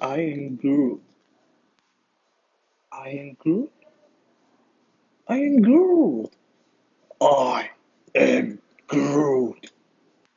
I am Groot. I am Groot. I am Groot. I am Groot.